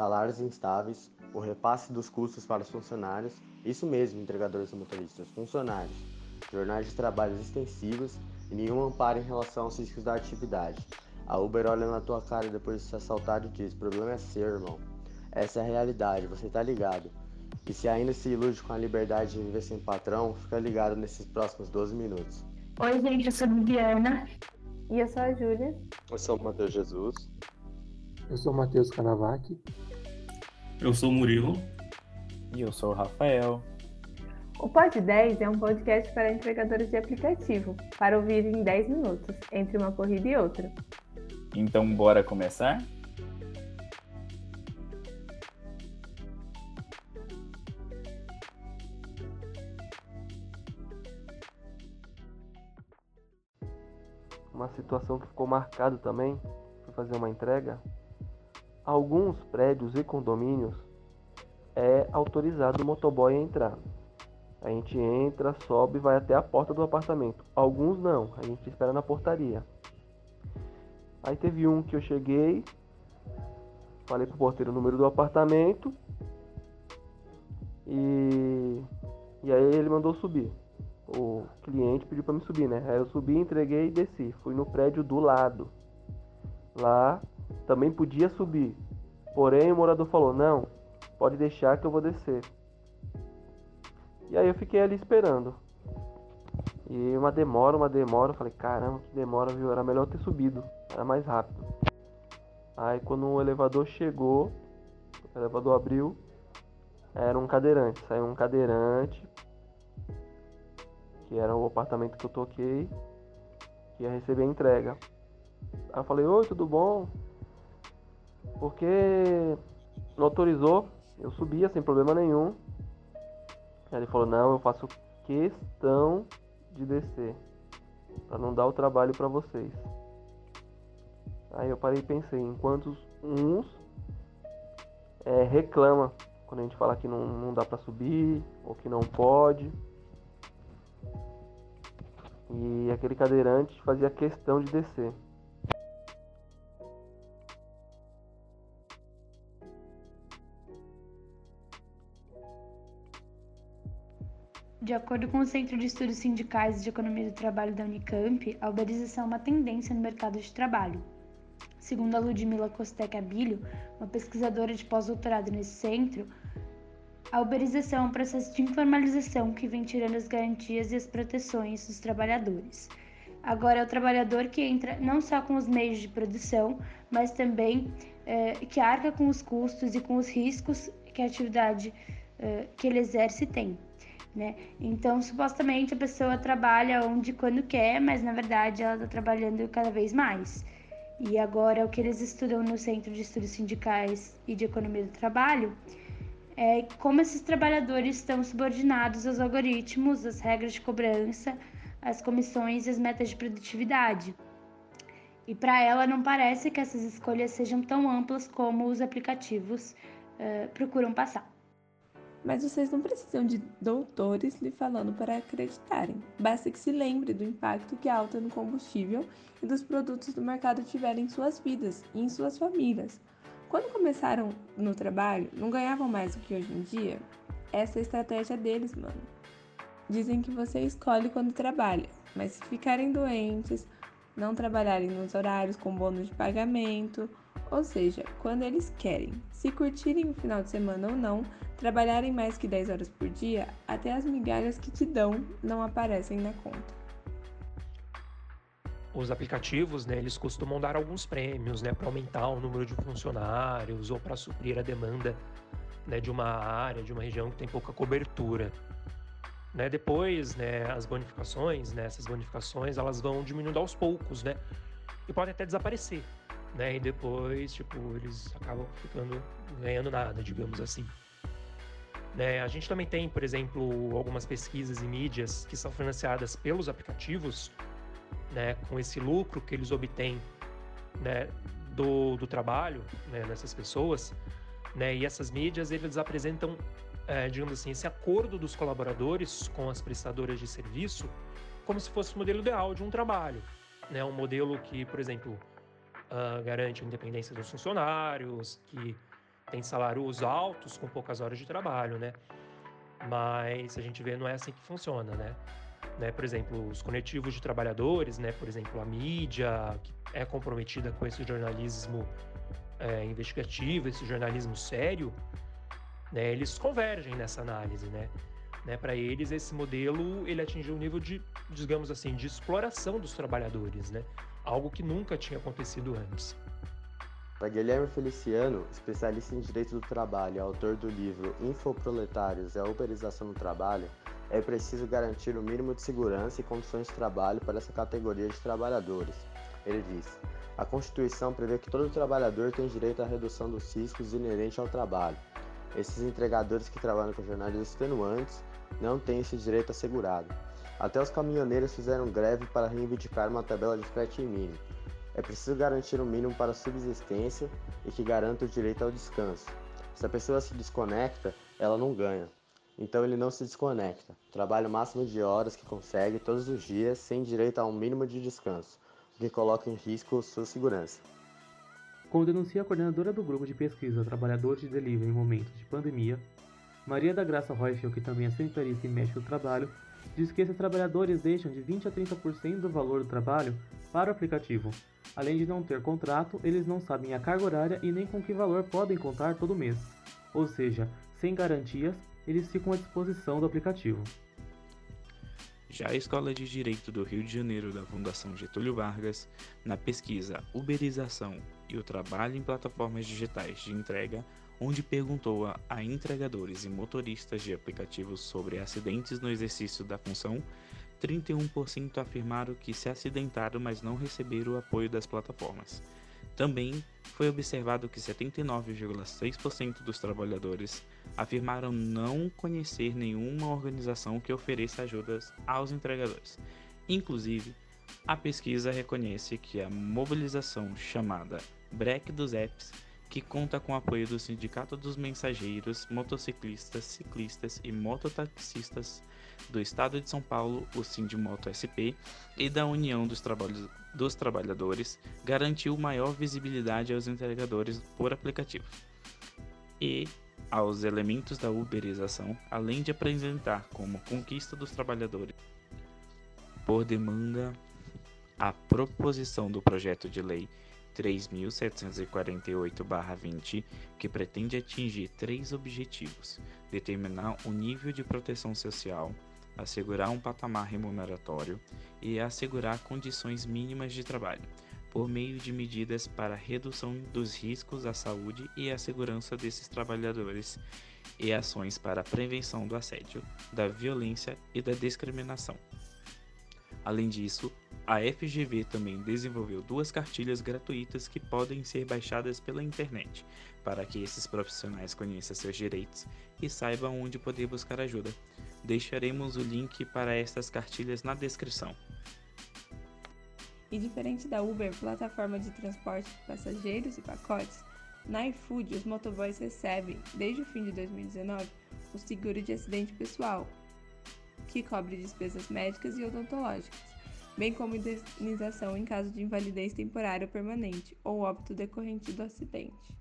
salários instáveis, o repasse dos custos para os funcionários, isso mesmo, entregadores e motoristas, funcionários, jornais de trabalho extensivos e nenhum amparo em relação aos riscos da atividade. A Uber olha na tua cara depois de ser assaltado e diz: problema é seu, irmão. Essa é a realidade, você tá ligado. E se ainda se ilude com a liberdade de viver sem patrão, fica ligado nesses próximos 12 minutos. Oi, gente, eu sou a Viviana. E eu sou a Júlia. Eu sou o Matheus Jesus. Eu sou o Matheus Canavac. Eu sou o Murilo. E eu sou o Rafael. O Pod 10 é um podcast para entregadores de aplicativo, para ouvir em 10 minutos, entre uma corrida e outra. Então, bora começar? Uma situação que ficou marcada também, foi fazer uma entrega. Alguns prédios e condomínios é autorizado o motoboy entrar. A gente entra, sobe vai até a porta do apartamento. Alguns não, a gente espera na portaria. Aí teve um que eu cheguei, falei pro porteiro o número do apartamento e, e aí ele mandou subir. O cliente pediu para me subir, né? Aí eu subi, entreguei e desci. Fui no prédio do lado. Lá também podia subir. Porém o morador falou: "Não, pode deixar que eu vou descer". E aí eu fiquei ali esperando. E uma demora, uma demora, eu falei, caramba, que demora, viu? Era melhor ter subido, era mais rápido. Aí quando o elevador chegou, o elevador abriu, era um cadeirante, saiu um cadeirante, que era o apartamento que eu toquei, que ia receber a entrega. Aí eu falei, oi, tudo bom? Porque autorizou, eu subia sem problema nenhum. Aí ele falou: Não, eu faço questão de descer para não dar o trabalho para vocês. Aí eu parei e pensei: enquanto uns é, reclama quando a gente fala que não, não dá para subir ou que não pode. E aquele cadeirante fazia questão de descer. De acordo com o Centro de Estudos Sindicais de Economia do Trabalho da Unicamp, a uberização é uma tendência no mercado de trabalho. Segundo a Ludmila Costec Abilho, uma pesquisadora de pós-doutorado nesse centro, a uberização é um processo de informalização que vem tirando as garantias e as proteções dos trabalhadores. Agora é o trabalhador que entra não só com os meios de produção, mas também é, que arca com os custos e com os riscos que a atividade é, que ele exerce tem né? Então, supostamente a pessoa trabalha onde quando quer, mas na verdade ela está trabalhando cada vez mais. E agora o que eles estudam no Centro de Estudos Sindicais e de Economia do Trabalho é como esses trabalhadores estão subordinados aos algoritmos, às regras de cobrança, às comissões e às metas de produtividade. E para ela não parece que essas escolhas sejam tão amplas como os aplicativos uh, procuram passar. Mas vocês não precisam de doutores lhe falando para acreditarem. Basta que se lembre do impacto que a alta no combustível e dos produtos do mercado tiveram em suas vidas e em suas famílias. Quando começaram no trabalho, não ganhavam mais do que hoje em dia? Essa é a estratégia deles, mano. Dizem que você escolhe quando trabalha, mas se ficarem doentes, não trabalharem nos horários com bônus de pagamento, ou seja, quando eles querem, se curtirem o final de semana ou não, trabalharem mais que 10 horas por dia, até as migalhas que te dão não aparecem na conta. Os aplicativos, né, eles costumam dar alguns prêmios, né, para aumentar o número de funcionários ou para suprir a demanda, né, de uma área, de uma região que tem pouca cobertura. Né, depois, né, as bonificações, né, essas bonificações, elas vão diminuindo aos poucos, né, e podem até desaparecer, né? E depois, tipo, eles acabam ficando ganhando nada, digamos assim. Né? A gente também tem, por exemplo, algumas pesquisas e mídias que são financiadas pelos aplicativos, né, com esse lucro que eles obtêm né, do, do trabalho né, dessas pessoas. Né, e essas mídias, eles apresentam, é, digamos assim, esse acordo dos colaboradores com as prestadoras de serviço como se fosse o modelo ideal de um trabalho. Né, um modelo que, por exemplo, uh, garante a independência dos funcionários, que tem salários altos com poucas horas de trabalho, né? Mas a gente vê não é assim que funciona, né? né? Por exemplo, os coletivos de trabalhadores, né? Por exemplo, a mídia que é comprometida com esse jornalismo é, investigativo, esse jornalismo sério, né? Eles convergem nessa análise, né? Né? Para eles esse modelo ele atingiu um nível de, digamos assim, de exploração dos trabalhadores, né? Algo que nunca tinha acontecido antes. Para Guilherme Feliciano, especialista em direito do trabalho e autor do livro Infoproletários e a Uberização do Trabalho, é preciso garantir o mínimo de segurança e condições de trabalho para essa categoria de trabalhadores. Ele diz: A Constituição prevê que todo trabalhador tem direito à redução dos riscos inerentes ao trabalho. Esses entregadores que trabalham com jornais extenuantes não têm esse direito assegurado. Até os caminhoneiros fizeram greve para reivindicar uma tabela de frete mínimo. É preciso garantir um mínimo para a subsistência e que garanta o direito ao descanso. Se a pessoa se desconecta, ela não ganha. Então ele não se desconecta. Trabalha o máximo de horas que consegue todos os dias, sem direito a um mínimo de descanso, o que coloca em risco sua segurança. Como denuncia a coordenadora do grupo de pesquisa Trabalhadores de Delivery em Momentos de Pandemia, Maria da Graça Reufel, que também é sanitarista e médico do trabalho, diz que esses trabalhadores deixam de 20 a 30% do valor do trabalho para o aplicativo. Além de não ter contrato, eles não sabem a carga horária e nem com que valor podem contar todo mês. Ou seja, sem garantias, eles ficam à disposição do aplicativo. Já a Escola de Direito do Rio de Janeiro da Fundação Getúlio Vargas, na pesquisa Uberização e o Trabalho em Plataformas Digitais de Entrega, onde perguntou a entregadores e motoristas de aplicativos sobre acidentes no exercício da função, 31% afirmaram que se acidentaram, mas não receberam o apoio das plataformas. Também foi observado que 79,6% dos trabalhadores afirmaram não conhecer nenhuma organização que ofereça ajudas aos entregadores. Inclusive, a pesquisa reconhece que a mobilização chamada Break dos Apps que conta com o apoio do Sindicato dos Mensageiros, Motociclistas, Ciclistas e Mototaxistas do Estado de São Paulo, o Sindimoto SP, e da União dos, dos Trabalhadores, garantiu maior visibilidade aos entregadores por aplicativo. E aos elementos da uberização, além de apresentar como conquista dos trabalhadores por demanda a proposição do projeto de lei 3.748-20, que pretende atingir três objetivos: determinar o nível de proteção social, assegurar um patamar remuneratório e assegurar condições mínimas de trabalho, por meio de medidas para redução dos riscos à saúde e à segurança desses trabalhadores e ações para a prevenção do assédio, da violência e da discriminação. Além disso, a FGV também desenvolveu duas cartilhas gratuitas que podem ser baixadas pela internet, para que esses profissionais conheçam seus direitos e saibam onde poder buscar ajuda. Deixaremos o link para estas cartilhas na descrição. E diferente da Uber, plataforma de transporte de passageiros e pacotes, na iFood os motoboys recebem, desde o fim de 2019, o seguro de acidente pessoal, que cobre despesas médicas e odontológicas bem como indenização em caso de invalidez temporária ou permanente ou óbito decorrente do acidente.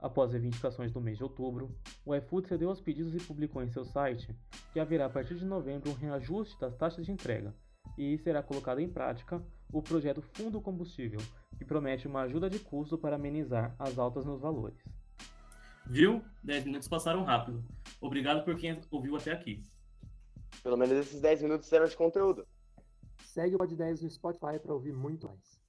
Após reivindicações do mês de outubro, o iFood cedeu aos pedidos e publicou em seu site que haverá a partir de novembro um reajuste das taxas de entrega e será colocado em prática o projeto Fundo Combustível, que promete uma ajuda de custo para amenizar as altas nos valores. Viu? 10 minutos passaram rápido. Obrigado por quem ouviu até aqui. Pelo menos esses 10 minutos eram de conteúdo. Segue o Pod 10 no Spotify para ouvir muito mais.